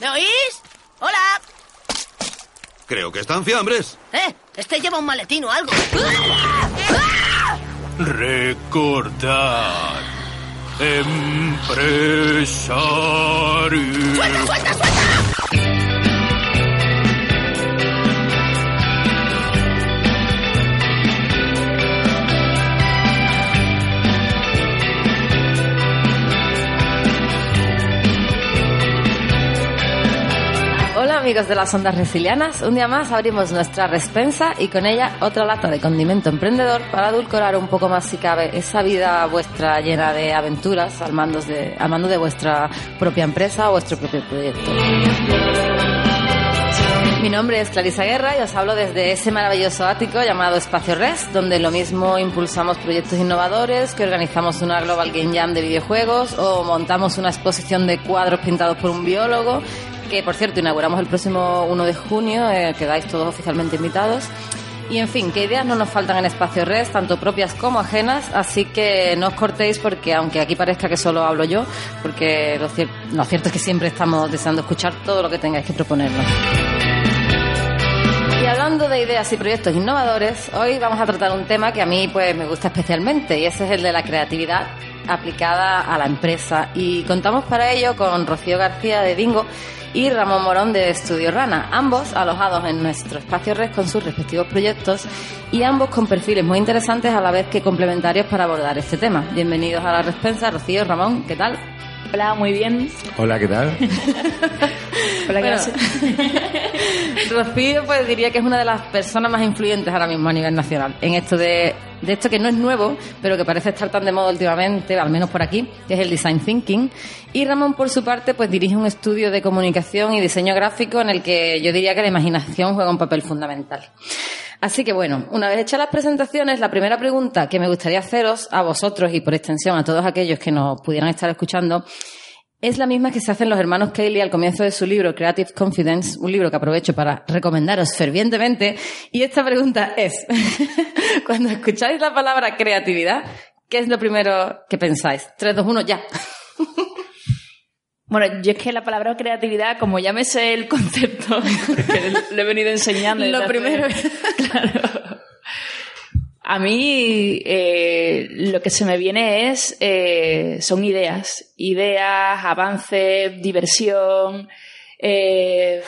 ¿Me oís? ¡Hola! Creo que están fiambres. ¿Eh? Este lleva un maletín o algo. Recordad. Empresario. ¡Suelta, suelta, suelta! Amigos de las ondas resilianas, un día más abrimos nuestra respensa y con ella otra lata de condimento emprendedor para adulcorar un poco más si cabe esa vida vuestra llena de aventuras al mando de, al mando de vuestra propia empresa o vuestro propio proyecto. Mi nombre es Clarisa Guerra y os hablo desde ese maravilloso ático llamado Espacio Res, donde lo mismo impulsamos proyectos innovadores, que organizamos una Global Game Jam de videojuegos o montamos una exposición de cuadros pintados por un biólogo, que por cierto inauguramos el próximo 1 de junio, eh, quedáis todos oficialmente invitados. Y en fin, que ideas no nos faltan en Espacio Res, tanto propias como ajenas, así que no os cortéis porque aunque aquí parezca que solo hablo yo, porque lo, lo cierto es que siempre estamos deseando escuchar todo lo que tengáis que proponernos. Y hablando de ideas y proyectos innovadores, hoy vamos a tratar un tema que a mí pues me gusta especialmente y ese es el de la creatividad aplicada a la empresa. Y contamos para ello con Rocío García de Dingo y Ramón Morón de Estudio Rana, ambos alojados en nuestro espacio red con sus respectivos proyectos y ambos con perfiles muy interesantes a la vez que complementarios para abordar este tema. Bienvenidos a la respensa, Rocío, Ramón, ¿qué tal? Hola, muy bien. Hola, ¿qué tal? Hola, Bueno, gracias. Rocío pues diría que es una de las personas más influyentes ahora mismo a nivel nacional en esto de, de esto que no es nuevo, pero que parece estar tan de moda últimamente, al menos por aquí, que es el design thinking. Y Ramón por su parte pues dirige un estudio de comunicación y diseño gráfico en el que yo diría que la imaginación juega un papel fundamental. Así que bueno, una vez hechas las presentaciones, la primera pregunta que me gustaría haceros a vosotros y por extensión a todos aquellos que nos pudieran estar escuchando es la misma que se hacen los hermanos Cayley al comienzo de su libro Creative Confidence, un libro que aprovecho para recomendaros fervientemente. Y esta pregunta es, cuando escucháis la palabra creatividad, ¿qué es lo primero que pensáis? 3, 2, 1, ya. Bueno, yo es que la palabra creatividad, como ya me sé el concepto, porque lo he venido enseñando. Lo primero Claro. A mí eh, lo que se me viene es eh, son ideas, ideas, avances, diversión, eh,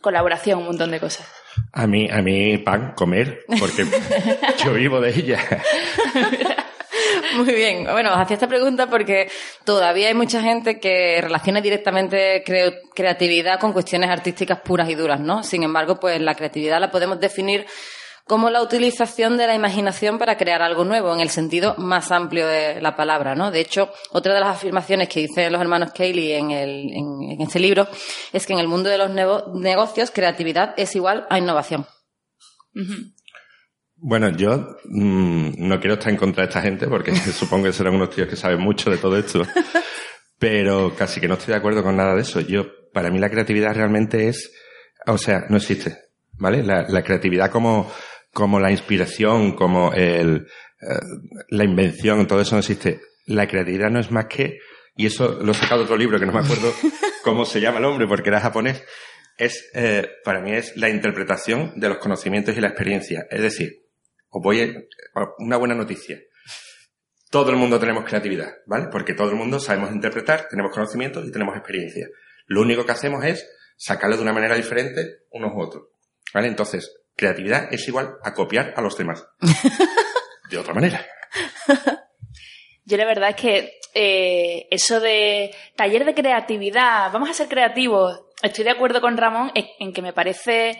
colaboración, un montón de cosas. A mí, a mí, pan, comer, porque yo vivo de ella. Muy bien. Bueno, os hacía esta pregunta porque todavía hay mucha gente que relaciona directamente creatividad con cuestiones artísticas puras y duras, ¿no? Sin embargo, pues la creatividad la podemos definir como la utilización de la imaginación para crear algo nuevo, en el sentido más amplio de la palabra, ¿no? De hecho, otra de las afirmaciones que dicen los hermanos Cayley en, el, en, este libro es que en el mundo de los nego- negocios, creatividad es igual a innovación. Bueno, yo mm, no quiero estar en contra de esta gente porque supongo que serán unos tíos que saben mucho de todo esto. Pero casi que no estoy de acuerdo con nada de eso. Yo, para mí la creatividad realmente es, o sea, no existe, ¿vale? La, la creatividad como, como la inspiración, como el, eh, la invención, todo eso no existe. La creatividad no es más que, y eso lo he sacado de otro libro que no me acuerdo cómo se llama el hombre porque era japonés, es, eh, para mí es la interpretación de los conocimientos y la experiencia. Es decir, os voy a, una buena noticia. Todo el mundo tenemos creatividad, ¿vale? Porque todo el mundo sabemos interpretar, tenemos conocimientos y tenemos experiencia. Lo único que hacemos es sacarlo de una manera diferente unos u otros, ¿vale? Entonces, creatividad es igual a copiar a los demás. De otra manera. Yo la verdad es que eh, eso de taller de creatividad, vamos a ser creativos, estoy de acuerdo con Ramón en, en que me parece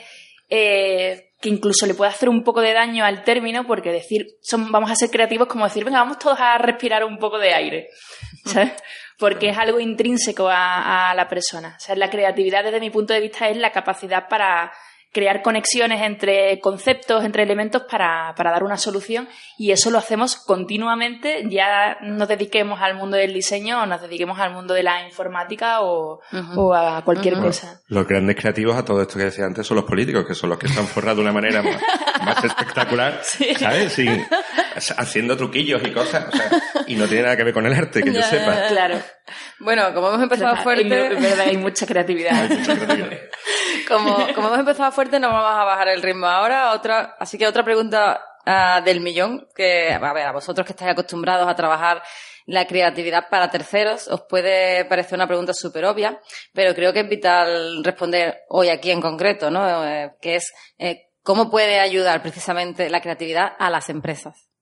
eh, que incluso le puede hacer un poco de daño al término porque decir son, vamos a ser creativos como decir, venga, vamos todos a respirar un poco de aire, ¿sabes? Porque es algo intrínseco a, a la persona. O sea, la creatividad desde mi punto de vista es la capacidad para crear conexiones entre conceptos, entre elementos para, para dar una solución y eso lo hacemos continuamente, ya nos dediquemos al mundo del diseño o nos dediquemos al mundo de la informática o, o a cualquier cosa. Los grandes creativos a todo esto que decía antes son los políticos, que son los que están forrados de una manera más, más espectacular, ¿sabes? Sin, haciendo truquillos y cosas, o sea, y no tiene nada que ver con el arte, que yo sepa. Claro. Bueno, como hemos empezado Es fuerte, verdad, hay mucha creatividad. Como, como hemos empezado fuerte, no vamos a bajar el ritmo ahora. Otra, así que otra pregunta ah, del millón, que a ver, a vosotros que estáis acostumbrados a trabajar la creatividad para terceros, os puede parecer una pregunta súper obvia, pero creo que es vital responder hoy aquí en concreto, ¿no? Eh, que es eh, cómo puede ayudar precisamente la creatividad a las empresas.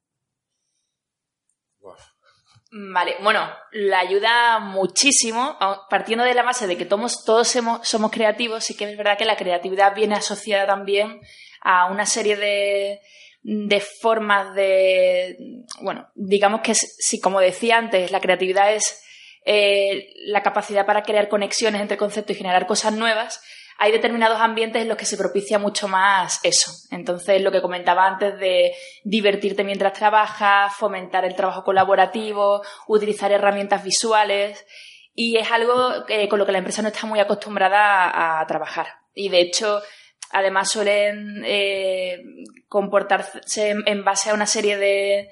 Vale, bueno, la ayuda muchísimo, partiendo de la base de que todos, todos somos creativos, sí que es verdad que la creatividad viene asociada también a una serie de, de formas de, bueno, digamos que si- si como decía antes, la creatividad es eh, la capacidad para crear conexiones entre conceptos y generar cosas nuevas, hay determinados ambientes en los que se propicia mucho más eso. Entonces, lo que comentaba antes de divertirte mientras trabajas, fomentar el trabajo colaborativo, utilizar herramientas visuales, y es algo que- con lo que la empresa no está muy acostumbrada a, trabajar. Y de hecho, además suelen eh, comportarse en, base a una serie de,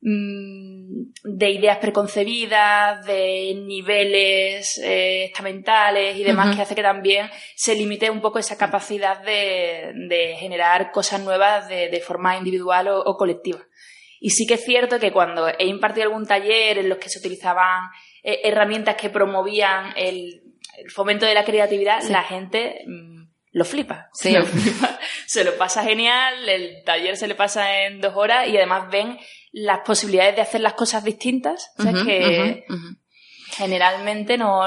de ideas preconcebidas, de niveles eh, estamentales y demás, que hace que también se limite un poco esa capacidad de, de generar cosas nuevas de, de forma individual o, o colectiva. Y sí que es cierto que cuando he impartido algún taller en los que se utilizaban eh, herramientas que promovían el, el fomento de la creatividad, la gente mm, lo flipa. Sí. Lo flipa. Se lo pasa genial, el taller se le pasa en dos horas y además ven las posibilidades de hacer las cosas distintas, o sea, que generalmente no,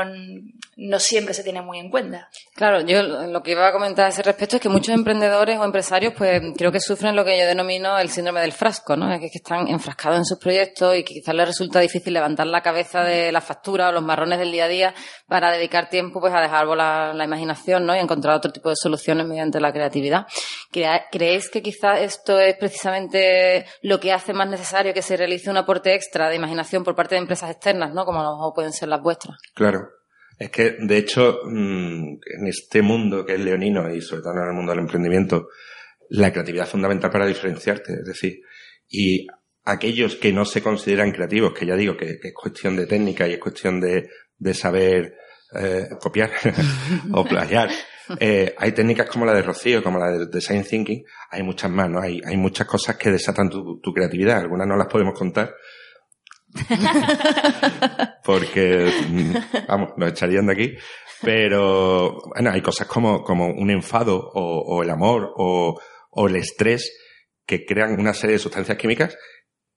no siempre se tiene muy en cuenta. Claro, yo lo que iba a comentar a ese respecto es que muchos emprendedores o empresarios, pues creo que sufren lo que yo denomino el síndrome del frasco, ¿no? Que es que están enfrascados en sus proyectos y que quizás les resulta difícil levantar la cabeza de la factura o los marrones del día a día para dedicar tiempo, pues, a dejar volar la imaginación, ¿no? Y encontrar otro tipo de soluciones mediante la creatividad. Crea- ¿Creéis que quizás esto es precisamente lo que hace más necesario que se realice un aporte extra de imaginación por parte de empresas externas, ¿no? Como pueden ser las vuestras. Claro. Es que, de hecho, mm, en este mundo que es leonino y sobre todo en el mundo del emprendimiento, la creatividad es fundamental para diferenciarte. Es decir, y aquellos que no se consideran creativos, que ya digo que, es cuestión de técnica y es cuestión de, de saber eh, copiar o plagiar. Eh, hay técnicas como la de Rocío, como la de Design Thinking, hay muchas más, ¿no? Hay, hay muchas cosas que desatan tu creatividad, algunas no las podemos contar, porque, mm, vamos, nos echarían de aquí. Pero, bueno, hay cosas como, como un enfado o, o el amor o, o el estrés que crean una serie de sustancias químicas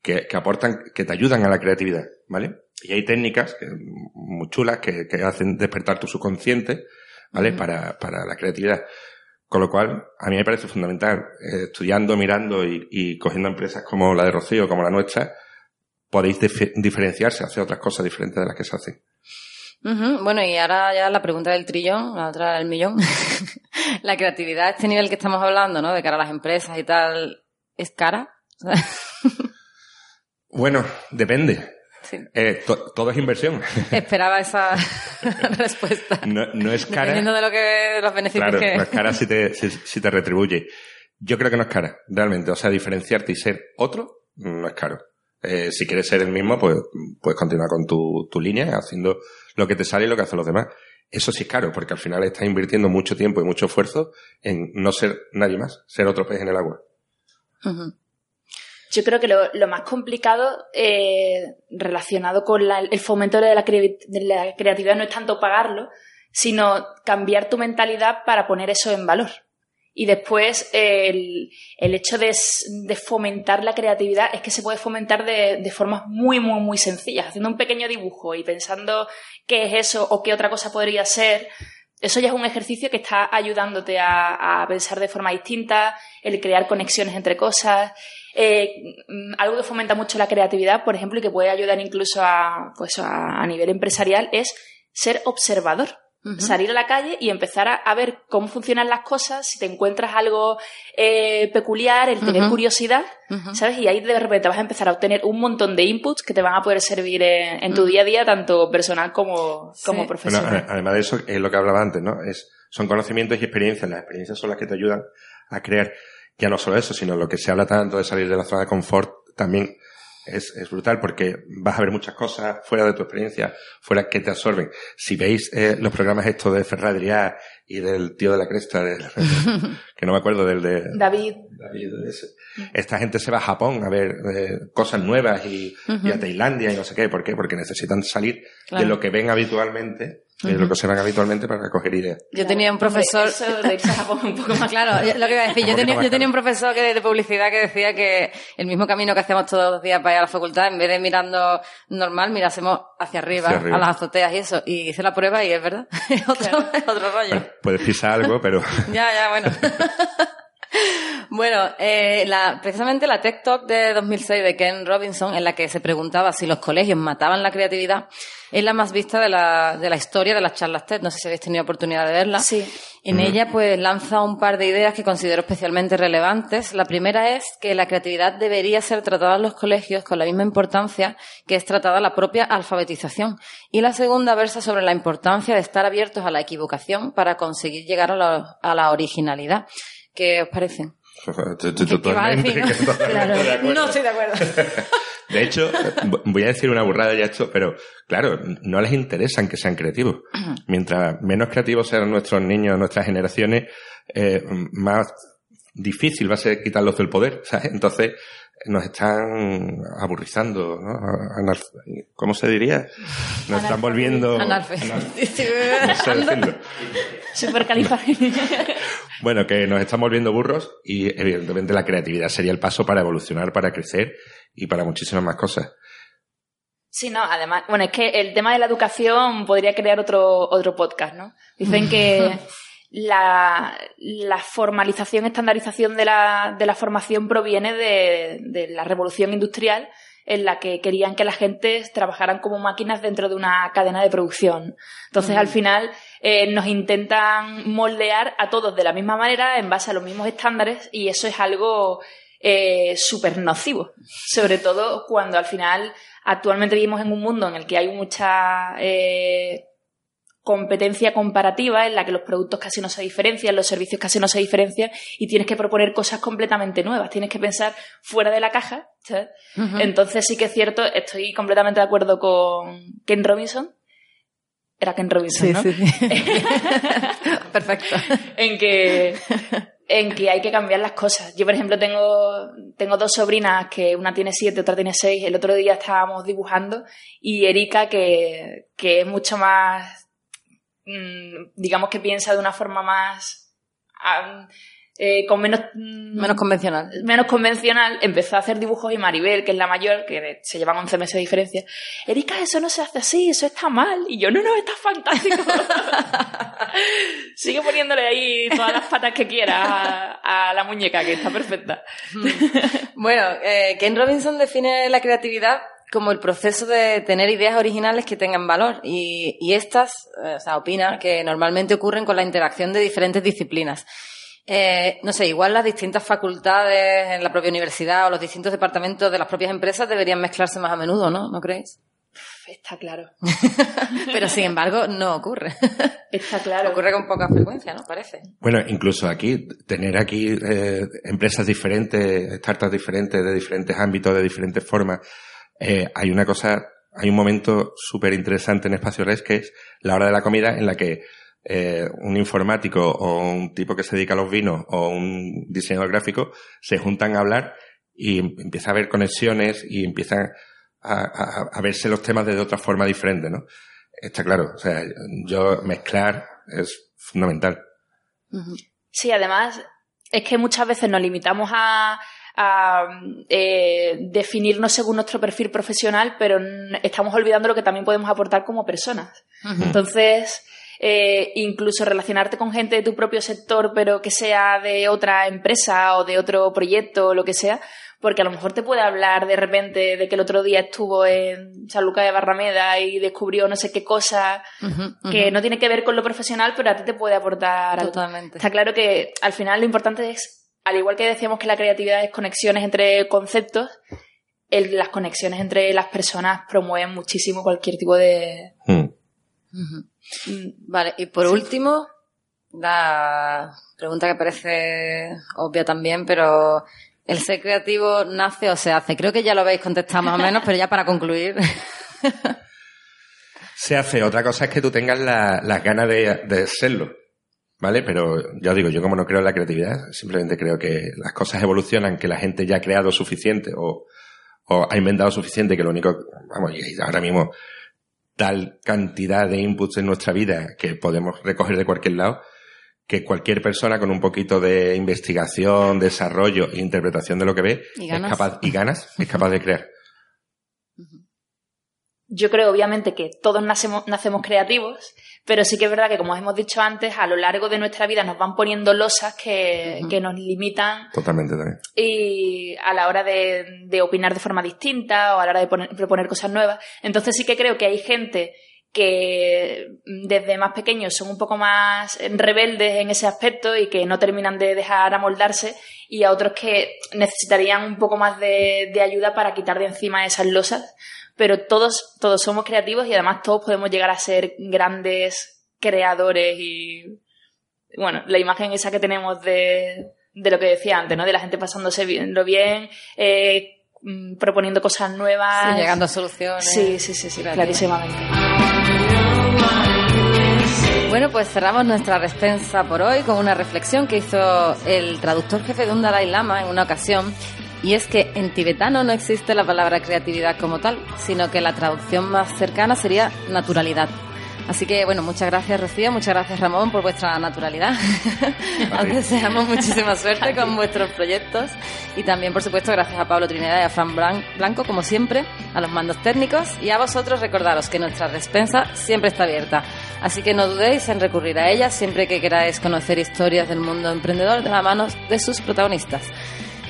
que, que aportan, que te ayudan a la creatividad, ¿vale? Y hay técnicas que- muy chulas que, que hacen despertar tu subconsciente, ¿vale? para, para la creatividad. Con lo cual, a mí me parece fundamental, eh, estudiando, mirando y, y cogiendo empresas como la de Rocío, como la nuestra, podéis dif- diferenciarse, hacer otras cosas diferentes de las que se hacen. Bueno, y ahora ya la pregunta del trillón, la otra del millón. la creatividad a este nivel que estamos hablando, ¿no? De cara a las empresas y tal, ¿es cara? Bueno, depende. Sí. Eh, to- todo es inversión. Esperaba esa respuesta. No, no es cara. Dependiendo de lo que, de los beneficios Claro, que... no es cara si te, si, si te retribuye. Yo creo que no es cara, realmente. O sea, diferenciarte y ser otro no es caro. Eh, si quieres ser el mismo, pues puedes continuar con tu, línea, haciendo lo que te sale y lo que hacen los demás. Eso sí es caro, porque al final estás invirtiendo mucho tiempo y mucho esfuerzo en no ser nadie más, ser otro pez en el agua. Yo creo que lo, más complicado eh, relacionado con la- el fomento de la creatividad no es tanto pagarlo, sino cambiar tu mentalidad para poner eso en valor. Y después el, el hecho de fomentar la creatividad es que se puede fomentar de, de formas muy, muy, muy sencillas, haciendo un pequeño dibujo y pensando qué es eso o qué otra cosa podría ser. Eso ya es un ejercicio que está ayudándote a, a pensar de forma distinta, el crear conexiones entre cosas. Eh, mm, algo que fomenta mucho la creatividad, por ejemplo, y que puede ayudar incluso a, pues a, a nivel empresarial, es ser observador. Salir a la calle y empezar a, a ver cómo funcionan las cosas, si te encuentras algo eh, peculiar, el tener curiosidad. ¿sabes? Y ahí de repente vas a empezar a obtener un montón de inputs que te van a poder servir en, en tu día a día, tanto personal como, Sí. como Bueno, profesional. a- además de eso, es lo que hablaba antes, ¿no? Es, son conocimientos y experiencias. Las experiencias son las que te ayudan a crear ya no solo eso, sino lo que se habla tanto de salir de la zona de confort también es, es brutal porque vas a ver muchas cosas fuera de tu experiencia, fuera que te absorben. Si veis eh, los programas estos de Ferradriá y del tío de la cresta, del- que no me acuerdo del de David, David, ese. esta gente se va a Japón a ver eh, cosas nuevas y, y a Tailandia y no sé qué. ¿Por qué? Porque necesitan salir Claro. de lo que ven habitualmente, de lo que observan habitualmente para coger ideas. Yo tenía un profesor... Eso de irse a Japón un poco más Claro, lo que iba a decir, yo tenía, yo tenía un profesor que, de publicidad que decía que el mismo camino que hacíamos todos los días para ir a la facultad, en vez de mirando normal, mirásemos hacia arriba, Hacia arriba. a las azoteas y eso. Y hice la prueba y es verdad. Es otro, otro rollo. Bueno, puedes pisar algo, pero Ya, ya, bueno. Bueno, eh, la, precisamente la Tech Talk de 2006 de Ken Robinson, en la que se preguntaba si los colegios mataban la creatividad, es la más vista de la, de la historia de las charlas TED. No sé si habéis tenido oportunidad de verla. Sí. En ella, pues, lanza un par de ideas que considero especialmente relevantes. La primera es que la creatividad debería ser tratada en los colegios con la misma importancia que es tratada la propia alfabetización. Y la segunda versa sobre la importancia de estar abiertos a la equivocación para conseguir llegar a la, a la originalidad. ¿Qué os parece? No estoy de acuerdo. De hecho, voy a decir una burrada ya esto, pero claro, no les interesan que sean creativos. Mientras menos creativos sean nuestros niños, nuestras generaciones, eh, más difícil va a ser quitarlos del poder, ¿sabes? Entonces, nos están aburrizando, ¿no? ¿Cómo se diría? Nos están volviendo... Analfe. Bueno, que nos están volviendo burros y evidentemente la creatividad sería el paso para evolucionar, para crecer y para muchísimas más cosas. Sí, no, además, bueno, es que el tema de la educación podría crear otro, otro podcast, ¿no? Dicen que la, la formalización, estandarización de la, de la formación proviene de, de la revolución industrial en la que querían que la gente trabajaran como máquinas dentro de una cadena de producción. Entonces, al final, eh, nos intentan moldear a todos de la misma manera, en base a los mismos estándares, y eso es algo eh, súper nocivo. Sobre todo cuando al final actualmente vivimos en un mundo en el que hay mucha eh, competencia comparativa, en la que los productos casi no se diferencian, los servicios casi no se diferencian, y tienes que proponer cosas completamente nuevas, tienes que pensar fuera de la caja. Entonces sí que es cierto, estoy completamente de acuerdo con Ken Robinson. Era Ken Robinson, Sí, ¿no? sí, sí. Perfecto. en que en que hay que cambiar las cosas. Yo, por ejemplo, tengo, tengo dos sobrinas que una tiene siete, otra tiene seis. El otro día estábamos dibujando y Erika, que, que es mucho más, digamos que piensa de una forma más, eh, con menos, mm, Menos convencional. menos convencional, empezó a hacer dibujos y Maribel, que es la mayor, que se llevan 11 meses de diferencia, Erika, eso no se hace así, eso está mal. Y yo, no, no, está fantástico. Sigue poniéndole ahí todas las patas que quiera a, a la muñeca, que está perfecta. Bueno, eh, Ken Robinson define la creatividad como el proceso de tener ideas originales que tengan valor y, y estas, eh, o sea, opina que normalmente ocurren con la interacción de diferentes disciplinas. Eh, no sé, igual las distintas facultades en la propia universidad o los distintos departamentos de las propias empresas deberían mezclarse más a menudo, ¿no? ¿No creéis? Está claro. Pero sin embargo, no ocurre. Está claro. ocurre con poca frecuencia, ¿no? Parece. Bueno, incluso aquí, tener aquí eh, empresas diferentes, startups diferentes, de diferentes ámbitos, de diferentes formas, eh, hay una cosa, hay un momento súper interesante en Espacio Res que es la hora de la comida en la que eh, un informático o un tipo que se dedica a los vinos o un diseñador gráfico se juntan a hablar y empieza a haber conexiones y empiezan a, verse los temas de otra forma diferente, ¿no? Está claro, o sea, yo mezclar es fundamental. Sí, además, es que muchas veces nos limitamos a, a, eh, definirnos según nuestro perfil profesional, pero estamos olvidando lo que también podemos aportar como personas. Entonces, eh, incluso relacionarte con gente de tu propio sector, pero que sea de otra empresa o de otro proyecto o lo que sea, porque a lo mejor te puede hablar de repente de que el otro día estuvo en San Lucas de Barrameda y descubrió no sé qué cosa que no tiene que ver con lo profesional, pero a ti te puede aportar algo. Totalmente. Está claro que al final lo importante es, al igual que decíamos que la creatividad es conexiones entre conceptos, el- las conexiones entre las personas promueven muchísimo cualquier tipo de... Mm. mm, Vale, y por último, la pregunta que parece obvia también, pero ¿El ser creativo nace o se hace? Creo que ya lo habéis contestado más o menos, pero ya para concluir. se hace. Otra cosa es que tú tengas la- las ganas de, de serlo. ¿Vale? Pero ya os digo, yo como no creo en la creatividad, simplemente creo que las cosas evolucionan, que la gente ya ha creado suficiente o, o ha inventado suficiente, que lo único, vamos, y ahora mismo tal cantidad de inputs en nuestra vida que podemos recoger de cualquier lado, que cualquier persona con un poquito de investigación, desarrollo e interpretación de lo que ve Y es capaz, y ganas, es capaz de crear. Yo creo, obviamente, que todos nacemos, nacemos creativos, pero sí que es verdad que, como hemos dicho antes, a lo largo de nuestra vida nos van poniendo losas que, que nos limitan Totalmente también. y a la hora de, de opinar de forma distinta o a la hora de poner- proponer cosas nuevas. Entonces sí que creo que hay gente que desde más pequeños son un poco más rebeldes en ese aspecto y que no terminan de dejar amoldarse y a otros que necesitarían un poco más de, de ayuda para quitar de encima esas losas. Pero todos, todos somos creativos y además todos podemos llegar a ser grandes creadores y bueno, la imagen esa que tenemos de, de lo que decía antes, ¿no? De la gente pasándose bien, lo bien, eh, mm, proponiendo cosas nuevas. Sí, llegando a soluciones. Sí, sí, sí, sí, clarísimamente. Bueno, pues cerramos nuestra respensa por hoy con una reflexión que hizo el traductor jefe de un Dalai Lama en una ocasión. Y es que en tibetano no existe la palabra creatividad como tal, sino que la traducción más cercana sería naturalidad. Así que, bueno, muchas gracias Rocío, muchas gracias Ramón por vuestra naturalidad. Os deseamos muchísima suerte con vuestros proyectos. Y también, por supuesto, gracias a Pablo Trinidad y a Fran Blan- Blanco, como siempre, a los mandos técnicos. Y a vosotros recordaros que nuestra despensa siempre está abierta. Así que no dudéis en recurrir a ella siempre que queráis conocer historias del mundo emprendedor de la mano de sus protagonistas.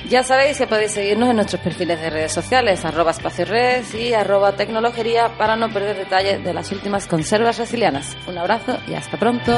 Ya sabéis que podéis seguirnos en nuestros perfiles de redes sociales, arroba espacio redes y arroba tecnologería para no perder detalles de las últimas conservas resilianas. Un abrazo y hasta pronto.